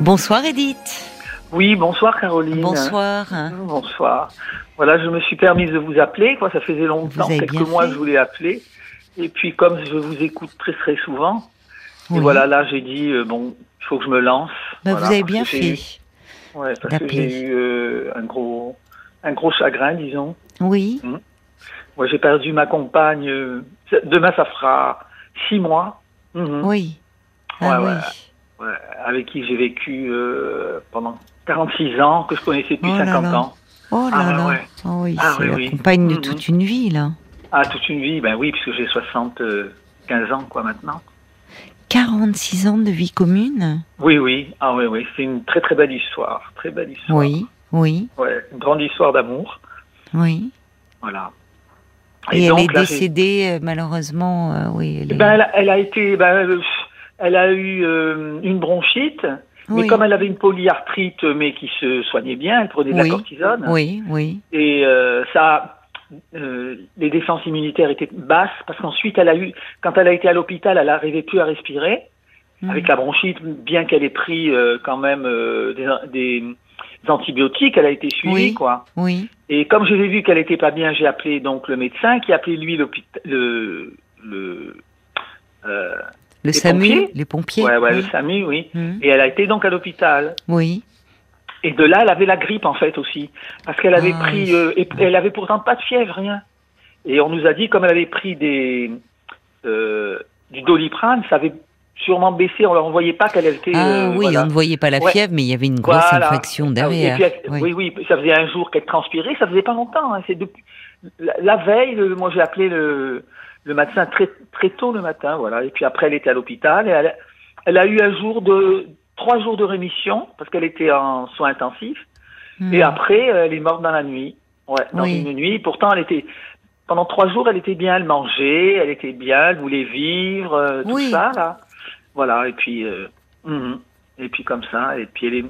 Bonsoir Edith. Oui, bonsoir Caroline. Bonsoir. Bonsoir. Voilà, je me suis permise de vous appeler. Quoi, ça faisait longtemps, quelques mois, que je voulais appeler. Et puis, comme je vous écoute très très souvent, et voilà, là, j'ai dit euh, bon, il faut que je me lance. Bah, vous avez bien fait. ouais, parce que j'ai eu euh, un gros, un gros chagrin, disons. Oui. Hum. Moi, j'ai perdu ma compagne. Euh, demain, ça fera six mois. Hum, hum. Oui. Ah, oui. Avec qui j'ai vécu pendant 46 ans, que je connaissais depuis 50 ans. Oh là ah, là. Ouais. Oh oui, ah, c'est la compagne de toute une vie, là. Ah, toute une vie, ben oui, puisque j'ai 75 ans, quoi, maintenant. 46 ans de vie commune Oui, oui. Ah oui, oui. C'est une très, très belle histoire. Très belle histoire. Oui, oui. Ouais, une grande histoire d'amour. Oui. Voilà. Et, elle est décédée, euh, malheureusement, euh, oui. Elle, ben, elle, a, été... Ben, euh, elle a eu une bronchite mais comme elle avait une polyarthrite, mais qui se soignait bien, elle prenait de la cortisone. Oui, oui. Et euh, ça, euh, les défenses immunitaires étaient basses parce qu'ensuite, elle a eu, quand elle a été à l'hôpital, elle n'arrivait plus à respirer hmm. avec la bronchite, bien qu'elle ait pris euh, quand même euh, des, des, antibiotiques, elle a été suivie, quoi. Oui. Et comme je l'ai vu qu'elle était pas bien, j'ai appelé donc le médecin qui a appelé lui l'hôpital, le, le euh, le SAMU, les pompiers. Ouais, ouais, le SAMU, oui. Mmh. Et elle a été donc à l'hôpital. Oui. Et de là, elle avait la grippe en fait aussi, parce qu'elle avait ah, pris, euh, et elle avait pourtant pas de fièvre, rien. Et on nous a dit comme elle avait pris des euh, du doliprane, ça avait sûrement baissé. On ne voyait pas qu'elle était. Ah euh, oui, on ne voyait pas la fièvre, mais il y avait une grosse infection derrière. oui. oui. ça faisait un jour qu'elle transpirait, ça faisait pas longtemps. Hein. C'est depuis la, veille, moi j'ai appelé le le médecin très très tôt le matin, voilà. Et puis après, elle était à l'hôpital et elle, elle, a eu un jour de trois jours de rémission parce qu'elle était en soins intensifs. Et hmm. après, elle est morte dans la nuit. Ouais, dans une nuit. Pourtant, elle était pendant trois jours, elle était bien, elle mangeait, elle était bien, elle voulait vivre, euh, tout ça là. Voilà. Et puis, euh, mm-hmm. et puis comme ça, et puis elle est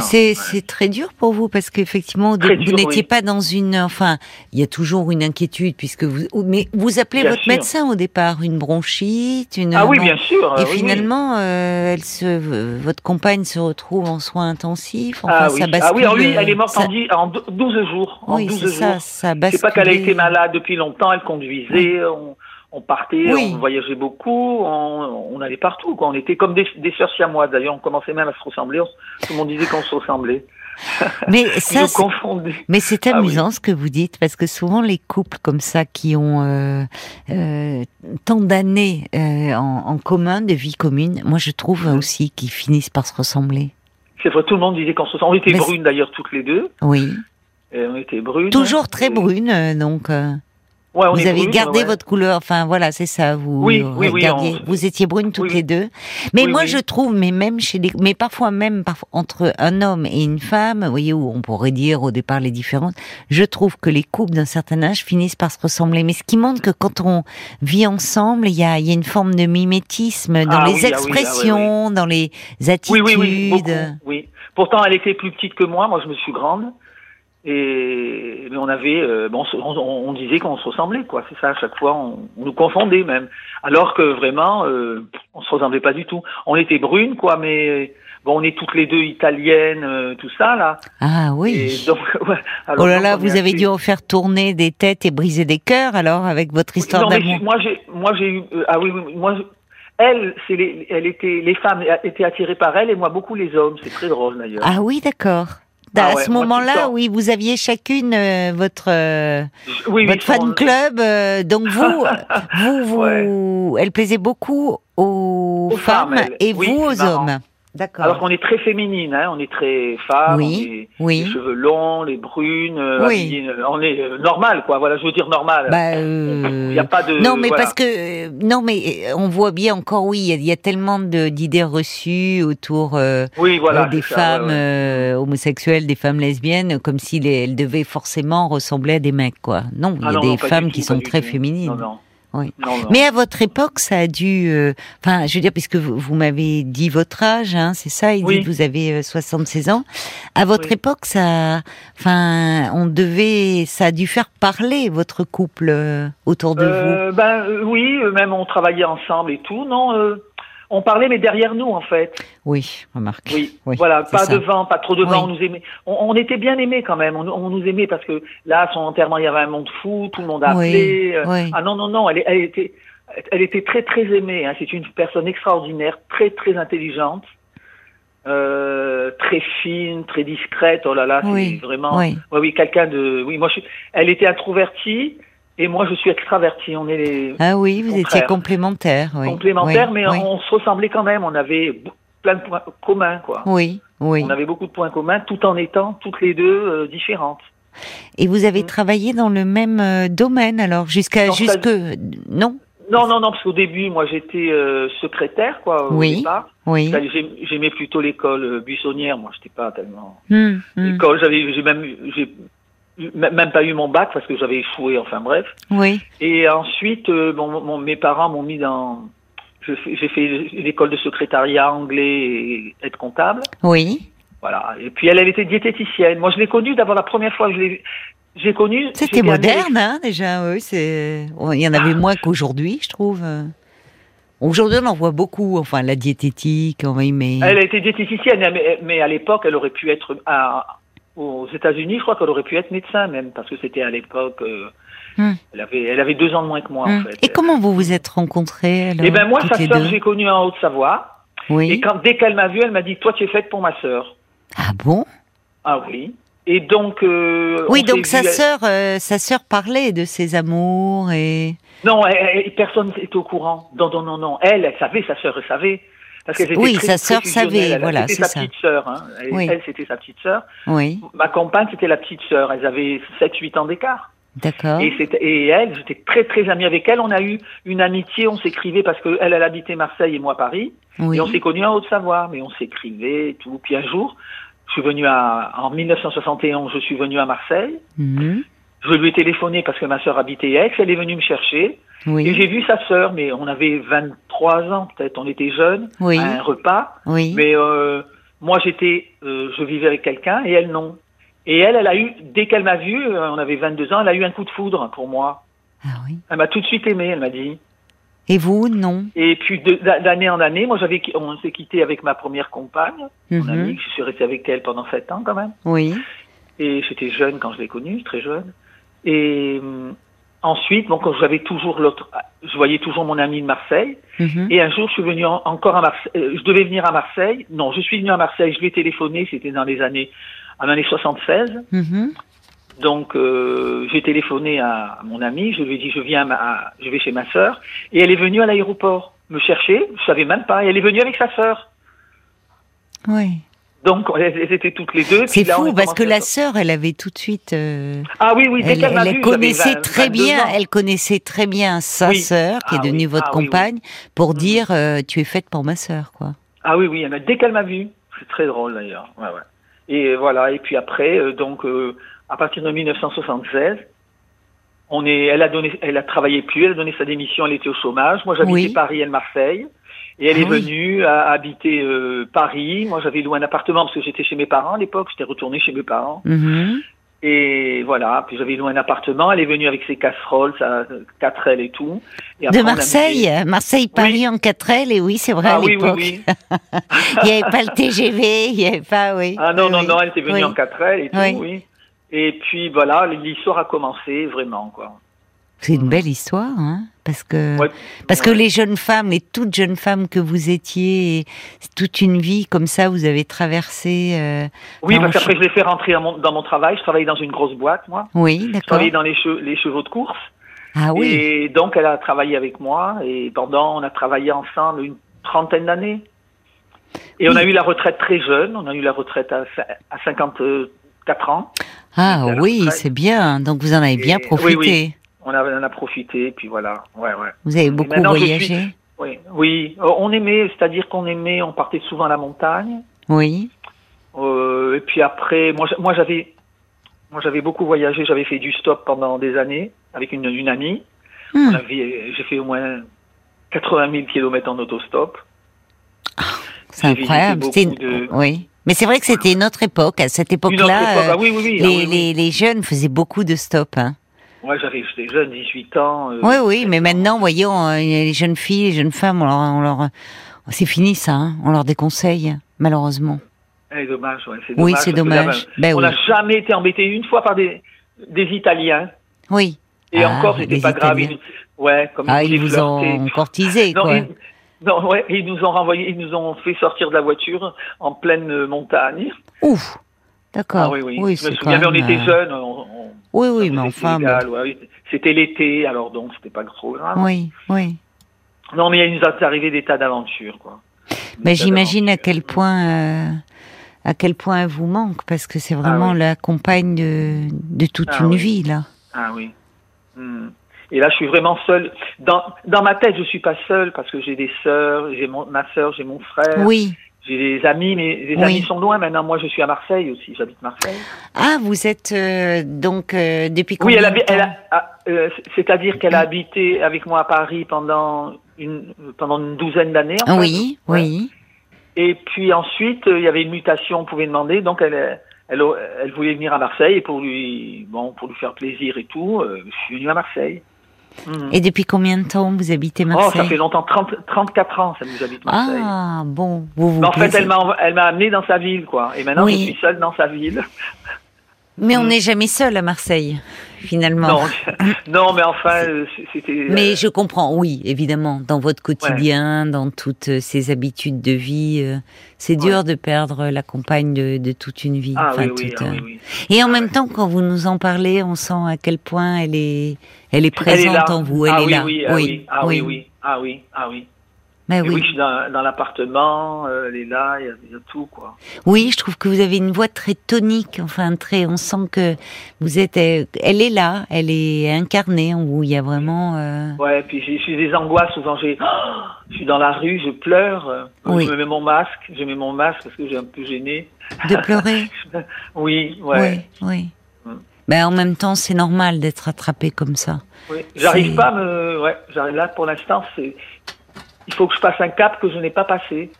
c'est très dur pour vous parce qu'effectivement, vous n'étiez pas dans une. Enfin, il y a toujours une inquiétude puisque vous. Mais vous appelez votre médecin au départ, une bronchite, une. Ah oui, bien sûr. Et finalement, euh, elle se, votre compagne se retrouve en soins intensifs. Enfin, ah, oui. ça ah oui, oui, elle est morte en 12 jours. En oui, 12 jours. ça, ça C'est pas qu'elle a été malade depuis longtemps, elle conduisait. On on partait, on voyageait beaucoup, on, allait partout. Quoi. On était comme des, des sœurs siamoises. D'ailleurs, on commençait même à se ressembler. tout le monde disait qu'on se ressemblait. Mais ça, mais c'est ah amusant ce que vous dites parce que souvent les couples comme ça qui ont euh, euh, tant d'années euh, en, commun de vie commune, moi je trouve aussi qu'ils finissent par se ressembler. C'est vrai, tout le monde disait qu'on se ressemblait. On était brunes d'ailleurs toutes les deux. Oui. Et on était brunes. Toujours très brunes donc vous avez gardé votre couleur, enfin voilà, c'est ça. Vous oui, oui, oui vous étiez brunes toutes les deux. Mais moi, je trouve, mais même chez les, mais parfois même parfois, entre un homme et une femme, vous voyez où on pourrait dire au départ les différences. Je trouve que les couples d'un certain âge finissent par se ressembler. Mais ce qui montre que quand on vit ensemble, il y a, y a une forme de mimétisme dans ah les ah ah expressions, dans les attitudes. Oui, oui, oui. Pourtant, elle était plus petite que moi. Moi, je me suis grande. Et mais on avait, euh, bon, on, on, disait qu'on se ressemblait, quoi. C'est ça, à chaque fois, on, nous confondait même. Alors que vraiment, euh, on se ressemblait pas du tout. On était brunes, quoi, mais bon, on est toutes les deux italiennes, euh, tout ça là. Ah oui. donc, ouais, alors, oh là là, vous avez dû en faire tourner des têtes et briser des cœurs, alors, avec votre histoire d'amour. Moi, j'ai, moi, j'ai eu, ah oui, oui, moi. Elle, c'est les, elle était, les femmes étaient attirées par elle et moi beaucoup les hommes. C'est très drôle d'ailleurs. Ah oui, d'accord. Ah à ce moment-là, oui, vous aviez chacune euh, votre euh, votre fan club. Euh, donc vous, vous, vous, elle plaisait beaucoup aux, femmes, et vous aux hommes. D'accord. Alors qu'on est très féminine, hein, on est très femme, oui, oui. les cheveux longs, les brunes, euh, oui. Euh, on est euh, normal, quoi. Voilà, je veux dire normal. Bah, il n'y a pas de. Non, mais parce que non, mais on voit bien encore, oui, il y, a tellement d'idées reçues autour oui, voilà, des femmes homosexuelles, des femmes lesbiennes, comme si elles devaient forcément ressembler à des mecs, quoi. Non, il y a ah des femmes qui sont très féminines. Non, non. Oui. Mais à votre époque, ça a dû, euh, enfin, je veux dire, puisque vous, m'avez dit votre âge, hein, c'est ça, il dit que vous avez 76 euh, ans. À votre époque, ça, enfin, on devait, ça a dû faire parler votre couple euh, autour de vous. Ben oui, même on travaillait ensemble et tout, non on parlait, mais derrière nous, en fait. Oui, remarque. Oui, voilà, pas devant, pas trop devant. On nous aimait. On, était bien aimés quand même. On, nous aimait parce que là, à son enterrement, il y avait un monde fou, tout le monde a appelé. Euh, ah non, non, non, elle, elle était, elle était très, très aimée. Hein. C'est une personne extraordinaire, très, très intelligente. Euh, très fine, très discrète. Oh là là, c'est vraiment. Oui, oui, quelqu'un de. Oui, moi, je Elle était introvertie et moi, je suis extraverti. On est les. Ah oui, vous étiez complémentaires. Oui. Complémentaires, mais on, se ressemblait quand même. On avait plein de points communs, quoi. Oui, oui. On avait beaucoup de points communs, tout en étant toutes les deux euh, différentes. Et vous avez mm. travaillé dans le même euh, domaine, alors jusqu'à jusque non? Non, non, non, parce qu'au début, moi, j'étais euh, secrétaire, quoi, au oui, départ. Oui. J'aimais plutôt l'école buissonnière. Moi, j'étais pas tellement. Mm, l'école, j'avais, j'ai même, j'ai même pas eu mon bac parce que j'avais échoué, enfin bref. Oui. Et ensuite, euh, mon, mes parents m'ont mis dans. J'ai fait l'école de secrétariat anglais et être comptable. Oui. Voilà. Et puis elle, elle était diététicienne. Moi, je l'ai connue d'abord la première fois que je l'ai. J'ai connu. C'était moderne, hein, déjà. Oui, c'est. Il y en avait moins qu'aujourd'hui, je trouve. Aujourd'hui, on en voit beaucoup. Enfin, la diététique, oui, mais. Elle a été diététicienne, mais, mais à l'époque, elle aurait pu être à, aux États-Unis, je crois qu'elle aurait pu être médecin même, parce que c'était à l'époque. Euh, hmm. elle, avait, elle avait deux ans de moins que moi, en hmm. fait. Et comment vous vous êtes rencontrés Eh ben moi, sa sœur, j'ai connue en Haute-Savoie. Oui. Et quand, dès qu'elle m'a vue, elle m'a dit Toi, tu es faite pour ma sœur. Ah bon? Ah oui. Et donc. Euh, oui, donc sa sœur, euh, sa sœur parlait de ses amours et. Non, personne n'était au courant. Non, non, non, non. Elle, elle savait, sa sœur, elle savait oui, sa sœur savait, voilà, c'est sa petite sœur. Hein. Elle, c'était sa petite sœur. Oui. Ma compagne, c'était la petite sœur. Elles avaient 7-8 ans d'écart. D'accord. Et, et, elle, j'étais très très amie avec elle. On a eu une amitié, on s'écrivait parce qu'elle, elle habitait Marseille et moi Paris. Oui. Et on s'est connus en Haute-Savoie, mais on s'écrivait et tout. Puis un jour, je suis venu à, en 1971, je suis venu à Marseille. Mhm. Je lui ai téléphoné parce que ma sœur habitait Aix. Elle est venue me chercher. Oui. Et j'ai vu sa sœur, mais on avait 23 ans peut-être, on était jeunes, oui. à un repas. Oui. Mais euh, moi j'étais, euh, je vivais avec quelqu'un et elle non. Et elle, elle a eu, dès qu'elle m'a vu, euh, on avait 22 ans, elle a eu un coup de foudre pour moi. Ah oui. Elle m'a tout de suite aimé, elle m'a dit. Et vous, non? Et puis d'année en année, moi j'avais, on s'est quitté avec ma première compagne, mon mhm. amie, je suis restée avec elle pendant 7 ans quand même. Oui. Et j'étais jeune quand je l'ai connue, très jeune. Et hum, Ensuite, donc j'avais toujours l'autre, je voyais toujours mon ami de Marseille. Mhm. Et un jour, je suis venu encore à Marseille. Euh, je devais venir à Marseille. Non, je suis venu à Marseille. Je lui ai téléphoné. C'était dans les années, en l'année 76. Mhm. Donc, euh, j'ai téléphoné à, mon ami. Je lui ai dit, je viens, à, je vais chez ma sœur. Et elle est venue à l'aéroport me chercher. Je savais même pas. Et elle est venue avec sa sœur. Oui. Donc elles étaient toutes les deux. C'est fou parce que la sœur, elle avait tout de suite. Euh, ah oui, oui, elle, elle, connaissait très bien. Elle connaissait très bien sa sœur, qui est ah devenue votre ah compagne, pour mhm. dire euh, tu es faite pour ma sœur, quoi. Ah oui, oui. Dès qu'elle m'a vue, c'est très drôle d'ailleurs. Ouais, ouais. Et voilà. Et puis après, euh, donc à partir de 1976, on est. Elle a donné. Elle a travaillé plus. Elle a donné sa démission. Elle était au chômage. Moi, j'habitais Paris, elle Marseille. Et elle est ah venue à habiter euh, Paris. Moi, j'avais loué un appartement parce que j'étais chez mes parents à l'époque. J'étais retourné chez mes parents. Mhm. Et voilà, puis j'avais loué un appartement. Elle est venue avec ses casseroles, sa 4L et tout. de Marseille, Marseille-Paris en 4L, et oui, c'est vrai ah, à l'époque. Oui, oui, il n'y avait pas le TGV, il n'y avait pas, oui. Ah non, non, non, elle était venue en 4L et tout, oui. Et puis voilà, l'histoire a commencé vraiment, quoi. C'est une belle histoire, hein parce que parce que les jeunes femmes, les toutes jeunes femmes que vous étiez, toute une vie comme ça, vous avez traversé. Euh, oui, parce qu'après je l'ai fait rentrer dans mon travail. Je travaillais dans une grosse boîte, moi. Oui, d'accord. Je travaillais dans les, les chevaux de course. Ah oui. Et donc elle a travaillé avec moi et pendant on a travaillé ensemble une trentaine d'années. Et on a eu la retraite très jeune. On a eu la retraite à, à 54 ans. Ah oui, c'est bien. Donc vous en avez bien profité. Oui, oui on a, on a profité, puis voilà. Ouais, ouais. Vous avez beaucoup voyagé Oui, oui. Euh, on aimait, c'est-à-dire qu'on aimait, on partait souvent à la montagne. Oui. Euh, et puis après, moi, moi j'avais, moi j'avais beaucoup voyagé. J'avais fait du stop pendant des années avec une, une amie. Hmm. J'ai fait au moins 80 000 kilomètres en autostop. Ah, c'est incroyable. Oui. Mais c'est vrai que c'était une autre époque. À cette époque-là, ah oui, oui, les, les, les, jeunes faisaient beaucoup de stop. Hein. Moi, j'avais, j'étais jeune, 18 ans. Euh, oui, oui, mais maintenant, voyons, euh, les jeunes filles, les jeunes femmes, on leur, on leur, C'est fini ça, hein on leur déconseille, malheureusement. C'est dommage, ouais, c'est dommage. Oui, c'est dommage. Ben on n'a jamais été embêté une fois par des, des Italiens. Oui. Et ah, encore, c'était pas grave. ouais, comme ah, ils vous ont courtisé, quoi. Ils, non, ouais, ils nous ont renvoyé, ils nous ont fait sortir de la voiture en pleine montagne. Ouf. D'accord. Ah oui, oui. oui je me souviens, on était euh, jeunes. oui, oui, mais enfin. C'était l'été, alors donc c'était pas trop grave. Oui, oui. Non, mais il nous est arrivé des tas d'aventures, quoi. Mais j'imagine à quel point, euh, à quel point elle vous manque, parce que c'est vraiment ah la compagne de, de toute ah une vie, là. Ah oui. Hmm. Et là, je suis vraiment seule. Dans, dans ma tête, je suis pas seule parce que j'ai des sœurs, j'ai ma sœur, j'ai mon frère. Oui. J'ai des amis, mais les amis sont loin maintenant. Moi, je suis à Marseille aussi. J'habite Marseille. Ah, vous êtes euh, donc euh, depuis combien Oui, elle, elle a, ah, euh, c'est-à-dire qu'elle a habité avec moi à Paris pendant une pendant une douzaine d'années. oui, oui. Et puis ensuite, il y avait une mutation, on pouvait demander. Donc, elle, elle, elle voulait venir à Marseille et pour lui, bon, pour lui faire plaisir et tout, je suis venu à Marseille. Et depuis combien de temps vous habitez Marseille Oh, ça fait longtemps, 30, 34 ans, ça nous habite Marseille. Ah, bon, vous vous En fait, elle m'a, elle m'a amené dans sa ville, quoi. Et maintenant, je suis seule dans sa ville. Mais on mm. n'est jamais seul à Marseille, finalement. Non, non mais enfin, euh, c'était. Mais euh, je comprends, oui, évidemment, dans votre quotidien, dans toutes euh, ces habitudes de vie, c'est dur de perdre la compagne de, toute une vie. Ah, oui, oui, ah oui, Et en même temps, quand vous nous en parlez, on sent à quel point elle est, elle est présente en vous. Elle ah, est là. Oui, ah oui, ah oui, oui, ah oui, ah oui. Mais oui. oui. je suis dans, dans l'appartement, euh, elle est là, il y, a, tout, quoi. Oui, je trouve que vous avez une voix très tonique, enfin, très, on sent que vous êtes, euh, elle est là, elle est incarnée vous, il y a vraiment... Euh... Ouais, puis j'ai des angoisses, souvent j'ai, je suis dans la rue, je pleure, euh, oui. je me mets mon masque, je mets mon masque parce que j'ai un peu gêné. De pleurer Oui, ouais. Oui, oui. Mm. Ben, en même temps, c'est normal d'être attrapé comme ça. Oui, j'arrive pas à me, ouais, j'arrive là pour l'instant, c'est, il faut que je passe un cap que je n'ai pas passé.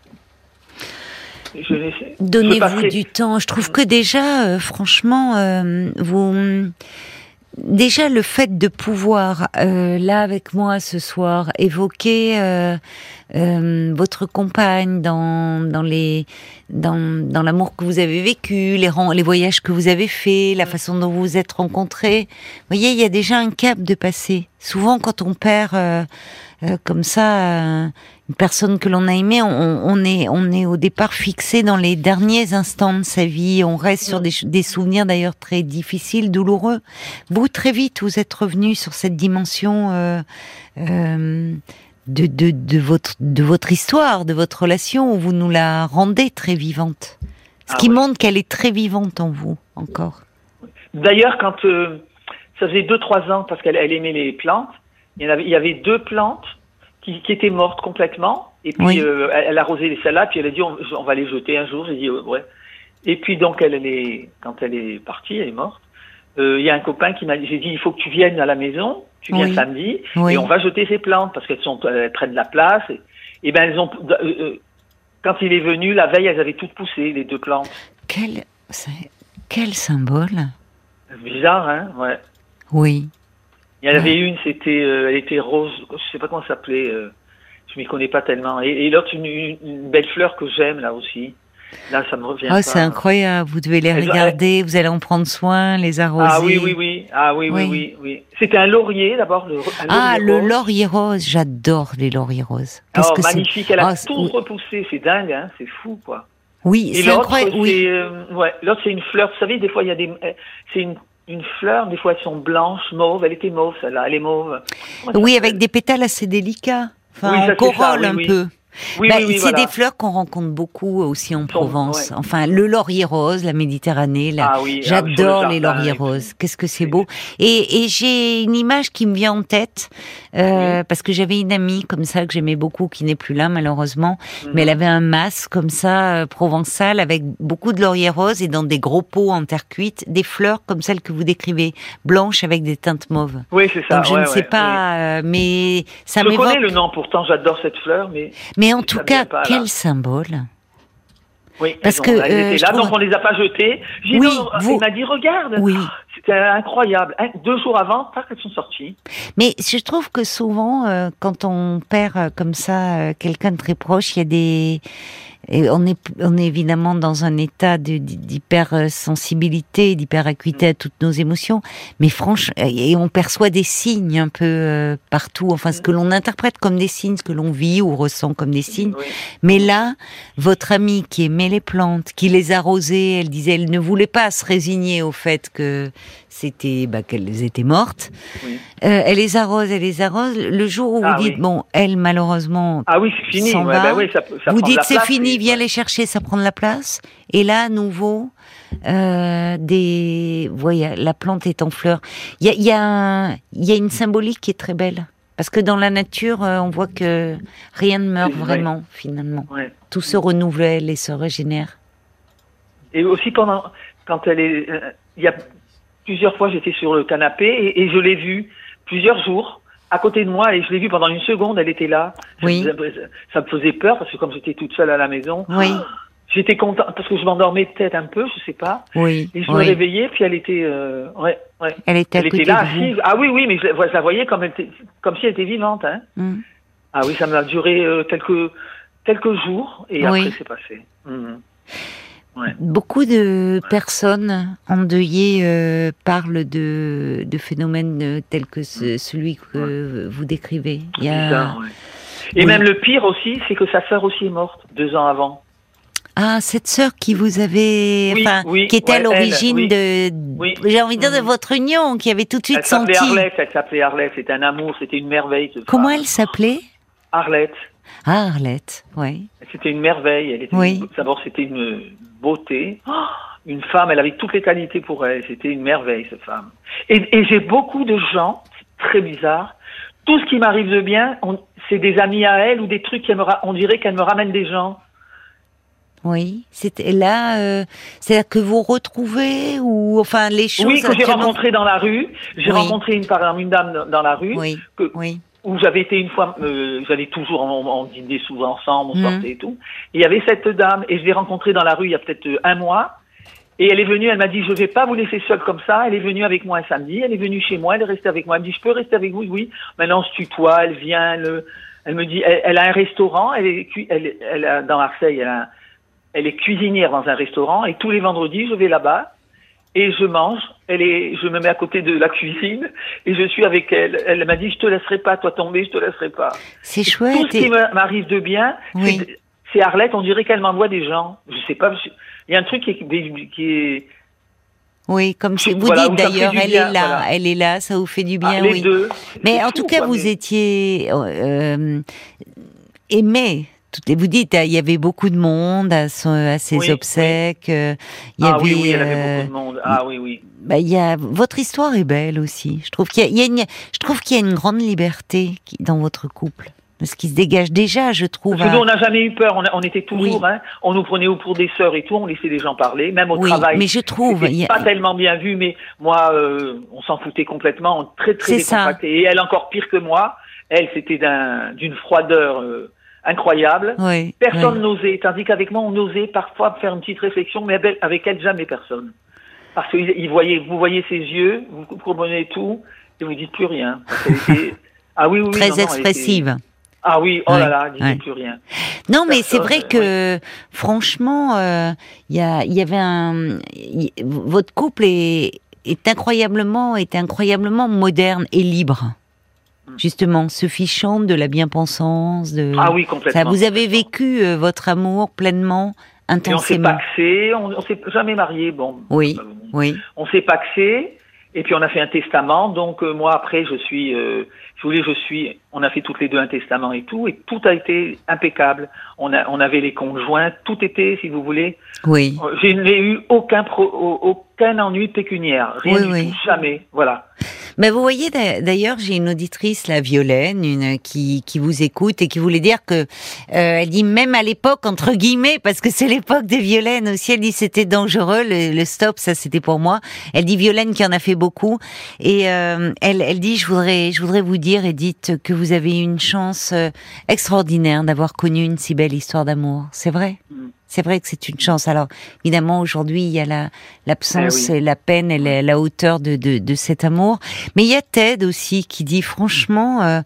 Donnez-vous du temps. Je trouve que déjà, euh, franchement, euh, vous déjà le fait de pouvoir euh, là avec moi ce soir évoquer votre compagne dans dans les dans dans l'amour que vous avez vécu, les les voyages que vous avez faits, la façon dont vous vous êtes rencontrés. Vous voyez, il y a déjà un cap de passé. Souvent, quand on perd euh, comme ça, euh, une personne que l'on a aimée, on, est, on est au départ fixé dans les derniers instants de sa vie. On reste sur des, souvenirs d'ailleurs très difficiles, douloureux. Vous, très vite, vous êtes revenu sur cette dimension euh, de, de, votre, de votre histoire, de votre relation, où vous nous la rendez très vivante. Ce ah qui montre qu'elle est très vivante en vous, encore. D'ailleurs, quand ça faisait 2-3 ans, parce qu'elle elle aimait les plantes, il y, avait, il y avait deux plantes qui, qui étaient mortes complètement. Et puis, euh, elle, a arrosé les salades, puis elle a dit, on, va les jeter un jour. J'ai dit, ouais. Et puis, donc, elle, elle est, quand elle est partie, elle est morte. Euh, il y a un copain qui m'a dit, j'ai dit, il faut que tu viennes à la maison, tu viens samedi, et on va jeter ces plantes parce qu'elles sont, elles prennent de la place. Et, et ben, elles ont, euh, quand il est venu, la veille, elles avaient toutes poussé, les deux plantes. Quel, quel symbole Bizarre, hein, ouais. Oui. Il y en avait une, c'était, euh, elle était rose, je sais pas comment ça s'appelait, euh, je m'y connais pas tellement. Et, et l'autre, une, une, belle fleur que j'aime là aussi. Là, ça me revient. Oh, c'est incroyable. Vous devez les regarder, vous allez en prendre soin, les arroser. Ah oui, oui, oui. Ah oui, oui, oui, oui. C'était un laurier d'abord. ah, le laurier rose. J'adore les lauriers roses. Oh, magnifique. Elle a oh, tout repoussé. C'est dingue, hein. C'est fou, quoi. Oui, c'est incroyable. Oui. Euh, ouais, l'autre, c'est une fleur. Vous savez, des fois, il y a des. C'est une une fleur, des fois elles sont blanches, mauves, elle était mauve celle-là, elle est mauve. oui, avec des pétales assez délicats, enfin oui, corolle un peu. Oui, bah, c'est des fleurs qu'on rencontre beaucoup aussi en Provence. Enfin, le laurier rose, la Méditerranée. Ah ah j'adore les lauriers roses. Qu'est-ce que c'est beau. Et, et j'ai une image qui me vient en tête euh, parce que j'avais une amie comme ça que j'aimais beaucoup, qui n'est plus là malheureusement, mais elle mhm. avait un masque comme ça euh, provençal avec beaucoup de laurier rose et dans des gros pots en terre cuite, des fleurs comme celles que vous décrivez, blanches avec des teintes mauves. Oui, c'est ça. Donc je ne sais pas, euh, mais ça m'évoque. Je connais le nom pourtant, j'adore cette fleur, mais. Mais en tout cas, quel symbole oui, parce que euh, là, donc on les a pas jetés. Oui, vous... M'a dit regarde. Oui. C'était incroyable. deux jours avant, pas qu'elles sont sorties. Mais je trouve que souvent, euh, quand on perd euh, comme ça euh, quelqu'un de très proche, il y a des et on est, on est évidemment dans un état d'hypersensibilité, d'hyperacuité à toutes nos émotions, mais franchement, et on perçoit des signes un peu euh, partout, enfin ce que l'on interprète comme des signes, ce que l'on vit ou ressent comme des signes. Mais là, votre amie qui aimait les plantes, qui les arrosait, elle disait, elle ne voulait pas se résigner au fait que c'était bah, qu'elles étaient mortes. Euh, elle les arrose, elle les arrose. Le jour où vous ah dites bon, elle malheureusement. Ah oui, c'est fini. Bah vous dites c'est fini, viens les chercher, ça prend de la place. Et là, à nouveau, euh, des, voyez, la plante est en fleurs. Il y a, y, a y a une symbolique qui est très belle. Parce que dans la nature, euh, on voit que rien ne meurt vraiment, finalement. Tout se renouvelle et se régénère. Et aussi pendant, quand elle est, il y a plusieurs fois, j'étais sur le canapé et, je l'ai vue plusieurs jours à côté de moi et je l'ai vue pendant une seconde. Elle était là. Oui. Ça, me faisait peur parce que comme j'étais toute seule à la maison. Oui. J'étais contente parce que je m'endormais peut-être un peu, je sais pas. Oui. Et je me réveillais, puis elle était, euh, ouais, ouais. Elle était, elle était là, assise. Ah oui, oui, mais je, la voyais comme elle était, comme si elle était vivante, hein. Mm. Ah oui, ça m'a duré euh, quelques quelques jours et après c'est passé. Mm. Beaucoup de personnes endeuillées euh, parlent de, de, phénomènes euh, tels que celui que vous décrivez. Il y a... Et même le pire aussi, c'est que sa sœur aussi est morte deux ans avant. Ah, cette sœur qui vous avait, enfin, qui était à l'origine de, j'ai envie de dire de mm. votre union, qui avait tout de suite elle senti. Arlette, elle s'appelait Arlette, c'était un amour, c'était une merveille. Comment elle s'appelait? Arlette. Ah, Arlette, oui. C'était une merveille. Elle était oui. D'abord, c'était une beauté. Oh, une femme, elle avait toutes les qualités pour elle. C'était une merveille, cette femme. Et, j'ai beaucoup de gens, très bizarre, tout ce qui m'arrive de bien, c'est des amis à elle ou des trucs qui me, on dirait qu'elle me ramène des gens. Oui, c'était là, euh, c'est là que vous retrouvez ou enfin les choses. Oui, que j'ai rencontré dans la rue. J'ai rencontré une par une dame dans la rue. Oui. Que, oui où j'avais été une fois, euh, j'allais toujours, en dîner souvent ensemble, on mhm. sortait et tout. Et il y avait cette dame, et je l'ai rencontrée dans la rue il y a peut-être euh, un mois. Et elle est venue, elle m'a dit, je vais pas vous laisser seule comme ça. Elle est venue avec moi un samedi, elle est venue chez moi, elle est restée avec moi. Elle me dit, je peux rester avec vous? Oui. Maintenant, on se tutoie, elle vient, elle, elle me dit, elle, a un restaurant, elle est, elle, elle a, dans Marseille, elle, a, elle est cuisinière dans un restaurant, et tous les vendredis, je vais là-bas et je mange. Elle est, je me mets à côté de la cuisine et je suis avec elle. Elle m'a dit, je te laisserai pas, toi tomber, je te laisserai pas. C'est chouette. Tout ce qui m'arrive de bien, c'est Arlette. On dirait qu'elle m'envoie des gens. Je sais pas. Il y a un truc qui est, qui est oui, comme vous dites d'ailleurs, elle est là, elle est là, ça vous fait du bien, ah, oui. Deux, mais en tout cas, vous étiez euh, aimé vous dites, il y avait beaucoup de monde à, à ses obsèques. Euh, il y ah avait, oui, oui, il y avait beaucoup de monde. Ah oui, oui. Bah, il y a, votre histoire est belle aussi. Je trouve qu'il y, a, une, je trouve qu'il y a une grande liberté dans votre couple. Ce qui se dégage déjà, je trouve. Parce que nous, on n'a jamais eu peur. On, était toujours, hein, on nous prenait pour des sœurs et tout. On laissait des gens parler, même au oui, travail. Mais je trouve, a... pas tellement bien vu. Mais moi, euh, on s'en foutait complètement. Très très décontracté. Et elle encore pire que moi. Elle, c'était d'une froideur. Euh, incroyable. personne n'osait, tandis qu'avec moi, on osait parfois faire une petite réflexion, mais avec elle, jamais personne. Parce que il voyait, vous voyez ses yeux, vous comprenez tout, et vous dites plus rien. ah oui, oui, Très expressive. Ah oui, oh là là, disait plus rien. Non, mais c'est vrai que, franchement, euh, il y, y avait un, votre couple est, est incroyablement, est incroyablement moderne et libre justement, se fichant de la bien-pensance. De... Ah oui, complètement. Ça, vous avez vécu euh, votre amour pleinement, intensément. Et on s'est paxé, on, s'est jamais marié, bon. Oui, oui. On s'est paxé, et puis on a fait un testament. Donc euh, moi après, je suis, euh, je voulais, je suis. On a fait toutes les deux un testament et tout, et tout a été impeccable. On a, on avait les conjoints, tout était, si vous voulez. Oui. Je n'ai eu aucun pro, aucun ennui pécuniaire, rien du tout, jamais. Voilà. Mais vous voyez, d'ailleurs, j'ai une auditrice, la Violaine, une qui, qui vous écoute et qui voulait dire que euh, elle dit même à l'époque entre guillemets parce que c'est l'époque des Violaines aussi. Elle dit c'était dangereux le, stop, ça c'était pour moi. Elle dit Violaine qui en a fait beaucoup et euh, elle, elle dit je voudrais je voudrais vous dire Edith que vous avez eu une chance euh, extraordinaire d'avoir connu une si belle histoire d'amour. C'est vrai? Mm. C'est vrai que c'est une chance. Alors, évidemment, aujourd'hui, il y a la, l'absence eh et la peine et la, hauteur de, de, de, cet amour. Mais il y a Ted aussi qui dit, franchement, euh,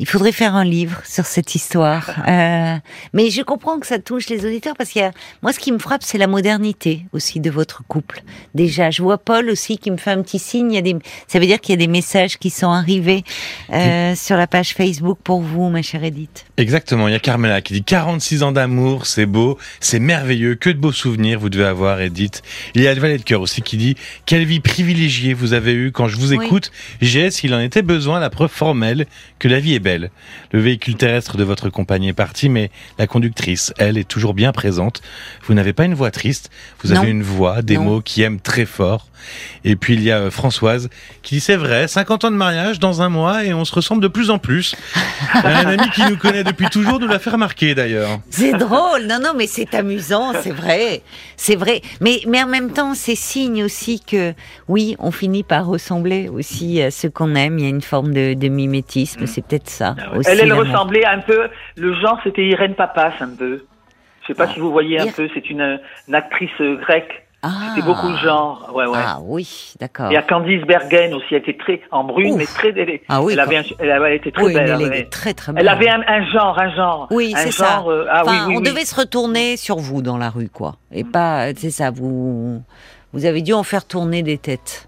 il faudrait faire un livre sur cette histoire. Euh, mais je comprends que ça touche les auditeurs parce qu'il y a, moi, ce qui me frappe, c'est la modernité aussi de votre couple. Déjà, je vois Paul aussi qui me fait un petit signe. Il y a des, ça veut dire qu'il y a des messages qui sont arrivés euh, sur la page Facebook pour vous, ma chère Edith. Exactement. Il y a Carmela qui dit 46 ans d'amour, c'est beau, c'est merveilleux, que de beaux souvenirs vous devez avoir, Edith. Il y a le valet de cœur aussi qui dit quelle vie privilégiée vous avez eue quand je vous écoute. J'ai, s'il en était besoin, la preuve formelle que la vie est belle. Le véhicule terrestre de votre compagnie est parti, mais la conductrice, elle, est toujours bien présente. Vous n'avez pas une voix triste, vous avez une voix, des mots qui aiment très fort. Et puis il y a euh, Françoise qui dit c'est vrai, 50 ans de mariage dans un mois et on se ressemble de plus en plus. un ami qui nous connaît depuis toujours nous l'a fait remarquer d'ailleurs. C'est drôle, non non mais c'est amusant, c'est vrai, c'est vrai. Mais mais en même temps c'est signe aussi que oui on finit par ressembler aussi à ce qu'on aime. Il y a une forme de, mimétisme, c'est peut-être ça. Ah elle elle ressemblait un peu, le genre c'était Irène Papas un peu. Je sais pas ah. si vous voyez un peu, c'est une actrice grecque. Ah. C'était beaucoup de genre, ouais, ouais. Ah oui, d'accord. Il y a Candice Bergen aussi, elle était très en brune, mais très elle, ah, oui, elle avait, elle, avait été très belle. Elle, avait, très très belle. Elle avait un, genre, un genre. Oui, c'est ça. Euh, ah, oui, oui, on devait se retourner sur vous dans la rue, quoi, et pas, c'est ça. Vous, vous avez dû en faire tourner des têtes.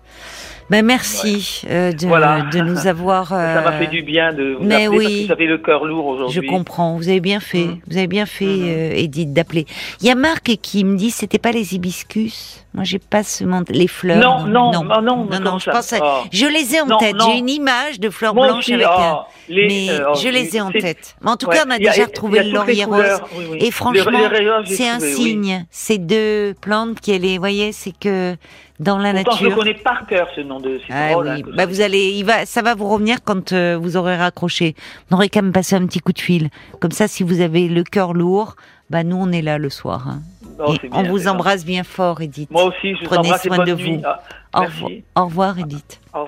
Ben merci euh, de, de, nous avoir. ça m'a fait euh, du bien de vous Mais oui, parce que le cœur lourd aujourd'hui. Je comprends. Vous avez bien fait. Mm. Vous avez bien fait, mm-hmm. euh, Edith, d'appeler. Il y a Marc qui me dit c'était pas les hibiscus? Moi, j'ai pas ce les fleurs. Non, non, non, non, non, non, non je pense. Oh. Je les ai en tête. J'ai une image de fleurs blanches avec. Oh, les, mais oh, je les ai en tête. Mais en tout cas, on a déjà retrouvé le laurier rose. Et franchement, c'est un signe. Ces deux plantes qui, les, voyez, c'est que dans la nature. Je connais par cœur ce nom de. Ah oui. Hein, bah vous allez, il va, ça va vous revenir quand euh, vous aurez raccroché. On aurait quand même passé un petit coup de fil. Comme ça, si vous avez le cœur lourd, bah nous on est là le soir. Hein. Oh, on vous embrasse bien fort, Edith. Moi aussi, je Prenez soin de vous. Ah, au, revoir, Edith. Au revoir.